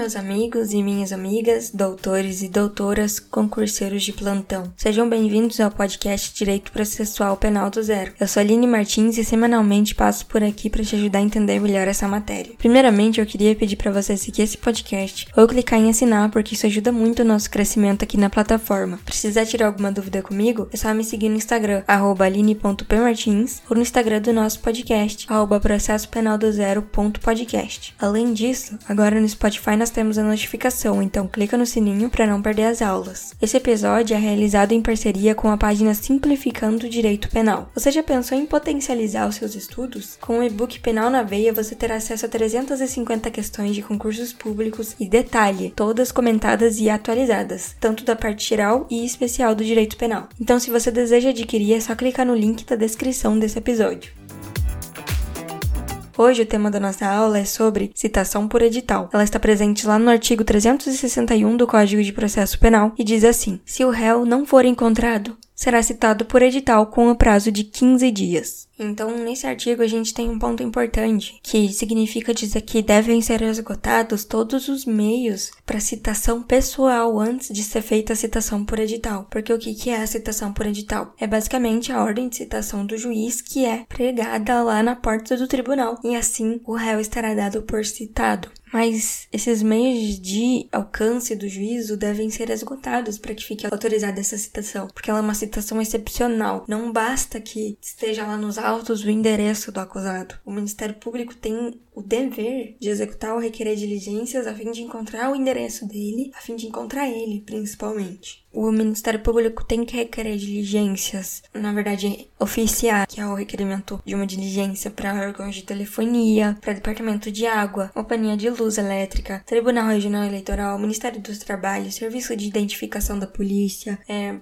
meus amigos e minhas amigas, doutores e doutoras, concurseiros de plantão. Sejam bem-vindos ao podcast Direito Processual Penal do Zero. Eu sou Aline Martins e semanalmente passo por aqui para te ajudar a entender melhor essa matéria. Primeiramente, eu queria pedir para você seguir esse podcast ou clicar em assinar, porque isso ajuda muito o nosso crescimento aqui na plataforma. Precisar tirar alguma dúvida comigo? É só me seguir no Instagram, aline.pmartins, ou no Instagram do nosso podcast, arroba processopenaldozero.podcast. Além disso, agora no Spotify Spotify nós temos a notificação, então clica no sininho para não perder as aulas. Esse episódio é realizado em parceria com a página Simplificando o Direito Penal. Você já pensou em potencializar os seus estudos? Com o e-book Penal na Veia, você terá acesso a 350 questões de concursos públicos e detalhe, todas comentadas e atualizadas, tanto da parte geral e especial do direito penal. Então, se você deseja adquirir, é só clicar no link da descrição desse episódio. Hoje o tema da nossa aula é sobre citação por edital. Ela está presente lá no artigo 361 do Código de Processo Penal e diz assim: se o réu não for encontrado, será citado por edital com o prazo de 15 dias. Então, nesse artigo, a gente tem um ponto importante, que significa dizer que devem ser esgotados todos os meios para citação pessoal antes de ser feita a citação por edital. Porque o que é a citação por edital? É basicamente a ordem de citação do juiz que é pregada lá na porta do tribunal, e assim o réu estará dado por citado. Mas esses meios de alcance do juízo devem ser esgotados para que fique autorizada essa citação, porque ela é uma citação excepcional. Não basta que esteja lá nos autos o endereço do acusado. O Ministério Público tem o dever de executar ou requerer diligências a fim de encontrar o endereço dele, a fim de encontrar ele, principalmente. O Ministério Público tem que requerer diligências, na verdade, oficiar, que é o requerimento de uma diligência para órgãos de telefonia, para departamento de água, companhia de luz elétrica, Tribunal Regional Eleitoral, Ministério dos Trabalhos, Serviço de Identificação da Polícia, é,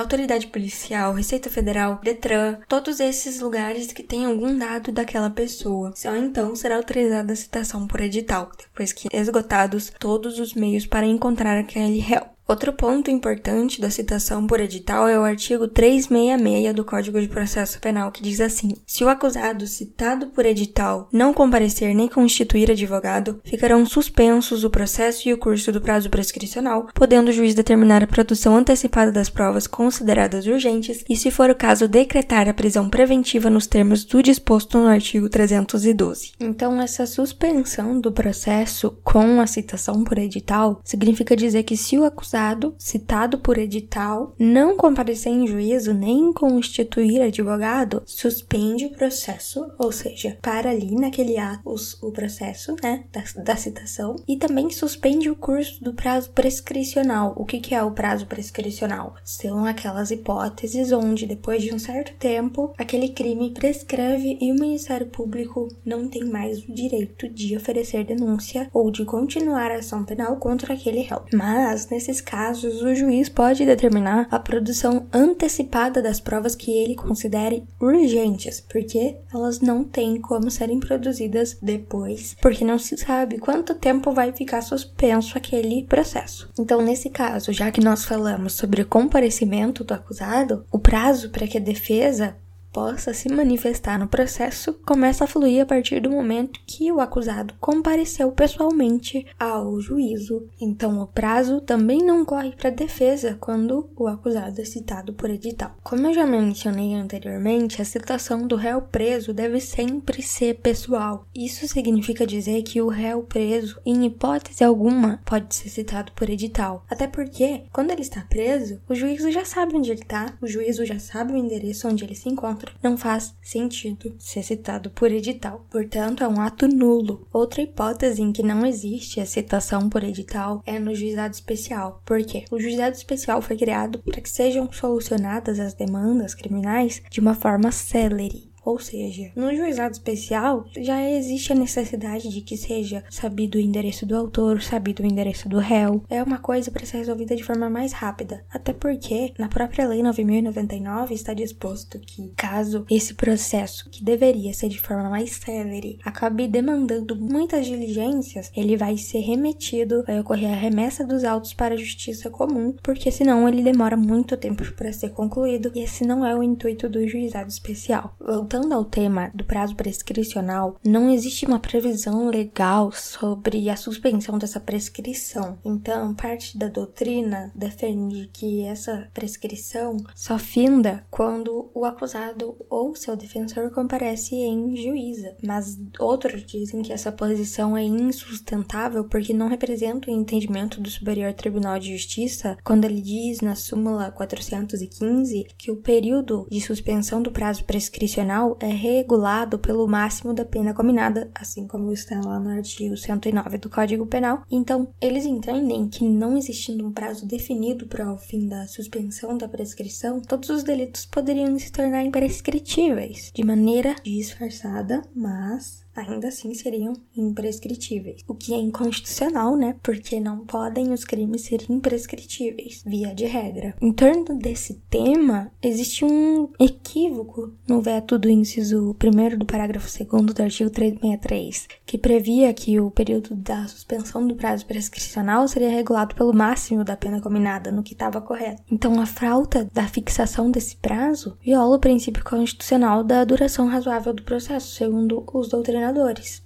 autoridade policial, Receita Federal, Detran, todos esses lugares que têm algum dado daquela pessoa. Só então será autorizada a citação por edital, depois que esgotados todos os meios para encontrar aquele réu. Outro ponto importante da citação por edital é o artigo 366 do Código de Processo Penal, que diz assim: se o acusado citado por edital não comparecer nem constituir advogado, ficarão suspensos o processo e o curso do prazo prescricional, podendo o juiz determinar a produção antecipada das provas consideradas urgentes e, se for o caso, decretar a prisão preventiva nos termos do disposto no artigo 312. Então, essa suspensão do processo com a citação por edital significa dizer que se o acusado acusado, citado por edital, não comparecer em juízo nem constituir advogado, suspende o processo, ou seja, para ali naquele ato o processo, né, da, da citação, e também suspende o curso do prazo prescricional. O que, que é o prazo prescricional? São aquelas hipóteses onde, depois de um certo tempo, aquele crime prescreve e o Ministério Público não tem mais o direito de oferecer denúncia ou de continuar a ação penal contra aquele réu. Mas, nesses casos, o juiz pode determinar a produção antecipada das provas que ele considere urgentes, porque elas não têm como serem produzidas depois, porque não se sabe quanto tempo vai ficar suspenso aquele processo. Então, nesse caso, já que nós falamos sobre o comparecimento do acusado, o prazo para que a defesa possa se manifestar no processo começa a fluir a partir do momento que o acusado compareceu pessoalmente ao juízo. Então, o prazo também não corre para a defesa quando o acusado é citado por edital. Como eu já mencionei anteriormente, a citação do réu preso deve sempre ser pessoal. Isso significa dizer que o réu preso, em hipótese alguma, pode ser citado por edital. Até porque, quando ele está preso, o juízo já sabe onde ele está, o juízo já sabe o endereço onde ele se encontra não faz sentido ser citado por edital. Portanto, é um ato nulo. Outra hipótese em que não existe a citação por edital é no juizado especial. Por quê? O juizado especial foi criado para que sejam solucionadas as demandas criminais de uma forma célere. Ou seja, no juizado especial já existe a necessidade de que seja sabido o endereço do autor, sabido o endereço do réu. É uma coisa para ser resolvida de forma mais rápida. Até porque na própria Lei 9099 está disposto que, caso esse processo, que deveria ser de forma mais célere, acabe demandando muitas diligências, ele vai ser remetido, vai ocorrer a remessa dos autos para a justiça comum, porque senão ele demora muito tempo para ser concluído e esse não é o intuito do juizado especial. Voltando ao tema do prazo prescricional, não existe uma previsão legal sobre a suspensão dessa prescrição. Então, parte da doutrina defende que essa prescrição só finda quando o acusado ou seu defensor comparece em juíza. Mas outros dizem que essa posição é insustentável porque não representa o entendimento do Superior Tribunal de Justiça quando ele diz na súmula 415 que o período de suspensão do prazo prescricional é regulado pelo máximo da pena combinada, assim como está lá no artigo 109 do Código Penal. Então, eles entendem que não existindo um prazo definido para o fim da suspensão da prescrição, todos os delitos poderiam se tornar imprescritíveis de maneira disfarçada, mas ainda assim seriam imprescritíveis. O que é inconstitucional, né? Porque não podem os crimes ser imprescritíveis, via de regra. Em torno desse tema, existe um equívoco no veto do inciso 1 do parágrafo 2 do artigo 363, que previa que o período da suspensão do prazo prescricional seria regulado pelo máximo da pena combinada, no que estava correto. Então, a falta da fixação desse prazo viola o princípio constitucional da duração razoável do processo, segundo os doutrinadores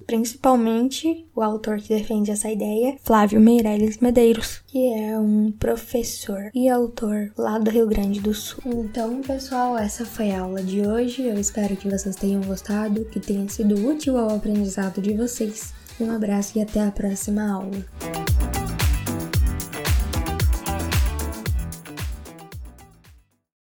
principalmente o autor que defende essa ideia, Flávio Meirelles Medeiros, que é um professor e autor lá do Rio Grande do Sul. Então, pessoal, essa foi a aula de hoje. Eu espero que vocês tenham gostado, que tenha sido útil ao aprendizado de vocês. Um abraço e até a próxima aula.